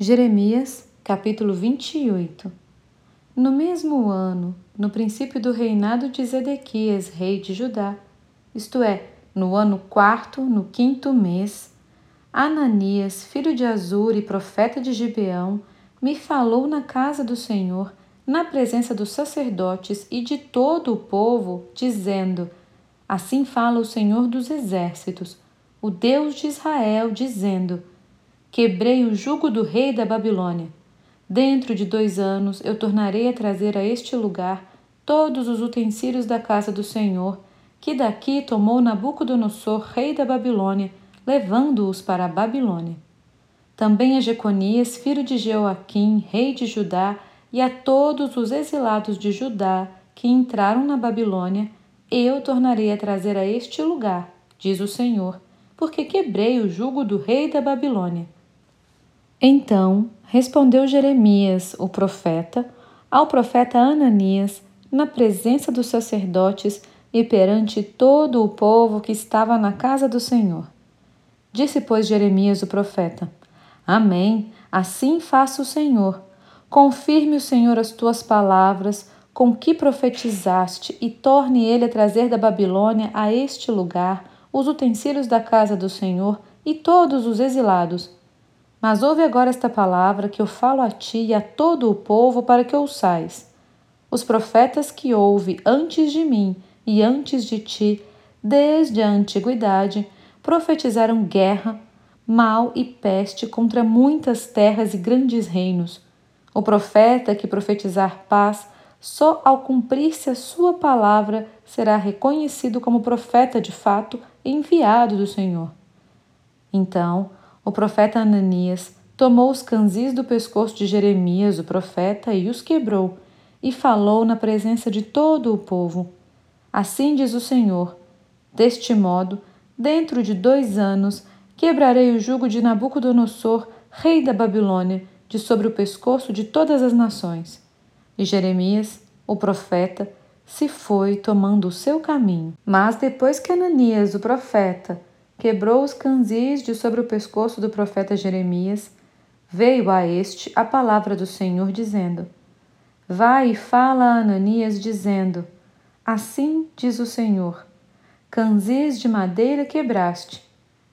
Jeremias, capítulo 28 No mesmo ano, no princípio do reinado de Zedequias, rei de Judá, isto é, no ano quarto, no quinto mês, Ananias, filho de Azur e profeta de Gibeão, me falou na casa do Senhor, na presença dos sacerdotes e de todo o povo, dizendo: Assim fala o Senhor dos exércitos, o Deus de Israel, dizendo: Quebrei o jugo do rei da Babilônia. Dentro de dois anos eu tornarei a trazer a este lugar todos os utensílios da casa do Senhor, que daqui tomou Nabucodonosor, rei da Babilônia, levando-os para a Babilônia. Também a Jeconias, filho de Jeoaquim, rei de Judá, e a todos os exilados de Judá que entraram na Babilônia, eu tornarei a trazer a este lugar, diz o Senhor, porque quebrei o jugo do rei da Babilônia. Então respondeu Jeremias, o profeta, ao profeta Ananias, na presença dos sacerdotes e perante todo o povo que estava na casa do Senhor. Disse, pois, Jeremias, o profeta: Amém, assim faça o Senhor. Confirme o Senhor as tuas palavras com que profetizaste e torne ele a trazer da Babilônia a este lugar os utensílios da casa do Senhor e todos os exilados mas ouve agora esta palavra que eu falo a ti e a todo o povo para que ouçais. Os profetas que houve antes de mim e antes de ti, desde a antiguidade, profetizaram guerra, mal e peste contra muitas terras e grandes reinos. O profeta que profetizar paz, só ao cumprir-se a sua palavra será reconhecido como profeta de fato enviado do Senhor. Então, o profeta Ananias tomou os canzis do pescoço de Jeremias, o profeta, e os quebrou, e falou na presença de todo o povo. Assim diz o Senhor: Deste modo, dentro de dois anos, quebrarei o jugo de Nabucodonosor, rei da Babilônia, de sobre o pescoço de todas as nações. E Jeremias, o profeta, se foi tomando o seu caminho. Mas depois que Ananias, o profeta, quebrou os canzis de sobre o pescoço do profeta Jeremias, veio a este a palavra do Senhor, dizendo: Vai e fala a Ananias, dizendo: Assim diz o Senhor: Canzis de madeira quebraste,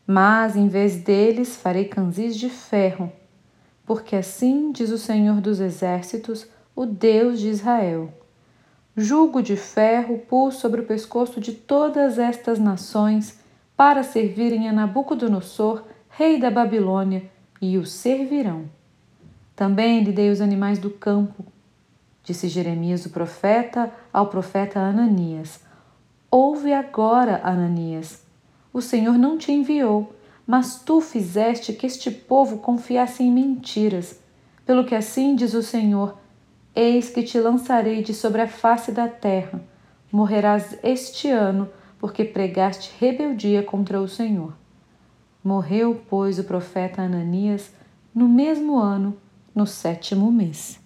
mas em vez deles farei canzis de ferro, porque assim diz o Senhor dos exércitos, o Deus de Israel. Jugo de ferro pus sobre o pescoço de todas estas nações para servirem a Nabucodonosor, rei da Babilônia, e o servirão. Também lhe dei os animais do campo, disse Jeremias o profeta ao profeta Ananias. Ouve agora, Ananias. O Senhor não te enviou, mas tu fizeste que este povo confiasse em mentiras. Pelo que assim diz o Senhor: Eis que te lançarei de sobre a face da terra. Morrerás este ano porque pregaste rebeldia contra o Senhor. Morreu, pois, o profeta Ananias no mesmo ano, no sétimo mês.